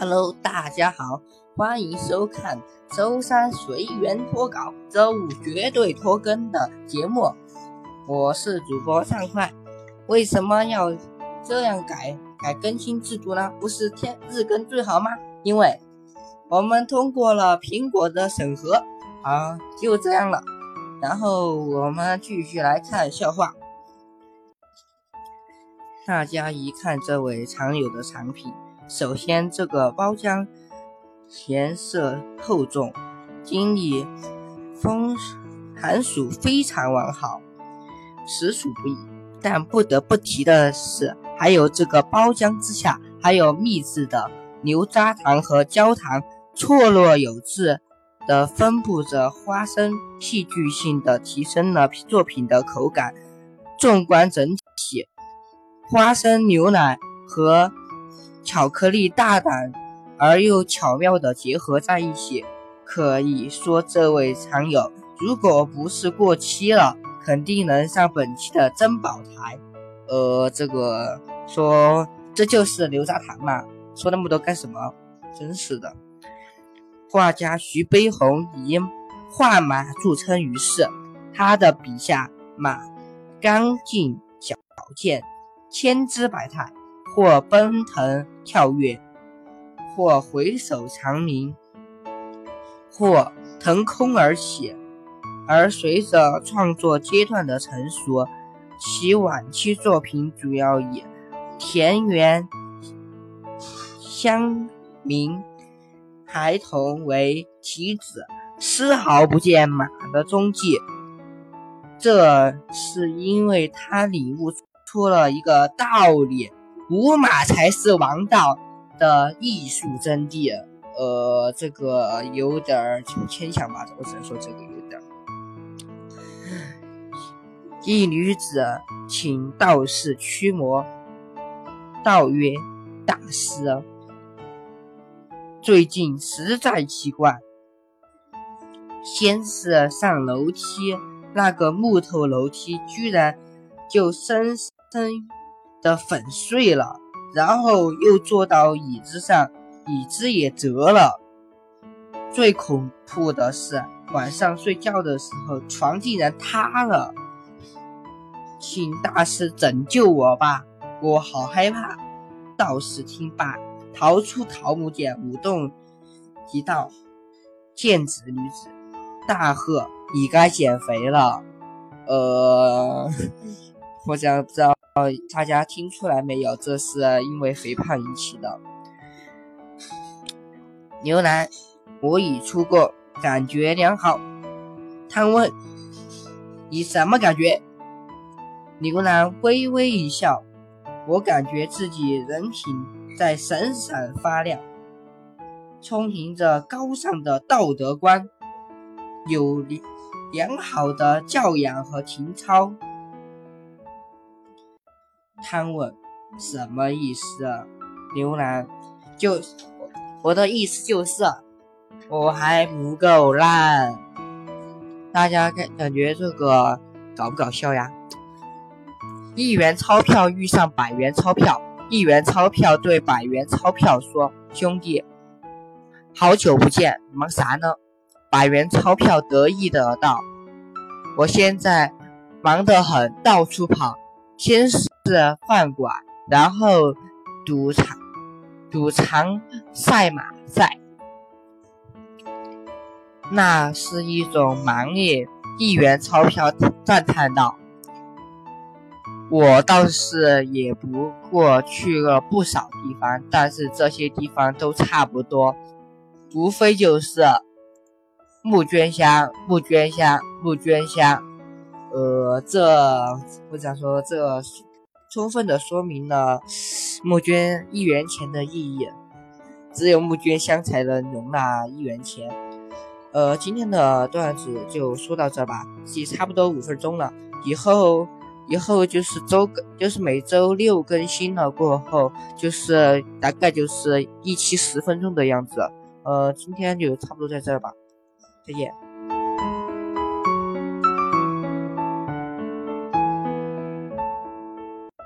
Hello，大家好，欢迎收看周三随缘脱稿，周五绝对拖更的节目。我是主播畅快。为什么要这样改改更新制度呢？不是天日更最好吗？因为我们通过了苹果的审核啊，就这样了。然后我们继续来看笑话。大家一看这位常有的产品。首先，这个包浆颜色厚重，经历风寒暑非常完好，实属不易。但不得不提的是，还有这个包浆之下还有秘制的牛轧糖和焦糖，错落有致的分布着花生，戏剧性的提升了作品的口感。纵观整体，花生牛奶和。巧克力大胆而又巧妙的结合在一起，可以说这位藏友如果不是过期了，肯定能上本期的珍宝台。呃，这个说这就是牛轧糖嘛？说那么多干什么？真是的。画家徐悲鸿以画马著称于世，他的笔下马刚劲矫健，千姿百态。或奔腾跳跃，或回首长鸣，或腾空而起。而随着创作阶段的成熟，其晚期作品主要以田园乡民孩童为题旨，丝毫不见马的踪迹。这是因为他领悟出了一个道理。无马才是王道的艺术真谛，呃，这个有点牵强吧？我只能说这个有点。一女子请道士驱魔，道曰：“大师，最近实在奇怪，先是上楼梯，那个木头楼梯居然就深深。”的粉碎了，然后又坐到椅子上，椅子也折了。最恐怖的是晚上睡觉的时候，床竟然塌了。请大师拯救我吧，我好害怕。道士听罢，掏出桃木剑，舞动一道，剑指女子，大喝：“你该减肥了。”呃，我想不知道。大家听出来没有？这是因为肥胖引起的。牛腩，我已出过，感觉良好。他问：你什么感觉？牛腩微微一笑：我感觉自己人品在闪闪发亮，充盈着高尚的道德观，有良好的教养和情操。汤问什么意思？牛腩就我的意思就是我还不够烂。大家感感觉这个搞不搞笑呀？一元钞票遇上百元钞票，一元钞票对百元钞票说：“兄弟，好久不见，忙啥呢？”百元钞票得意的道：“我现在忙得很，到处跑。”先是饭馆，然后赌场，赌场赛马赛，那是一种忙耶。一元钞票赞叹道：“我倒是也不过去了不少地方，但是这些地方都差不多，无非就是募捐箱、募捐箱、募捐箱。”呃，这我想说，这充分的说明了募捐一元钱的意义。只有募捐箱才能容纳一元钱。呃，今天的段子就说到这吧，也差不多五分钟了。以后以后就是周更，就是每周六更新了过后，就是大概就是一期十分钟的样子。呃，今天就差不多在这吧，再见。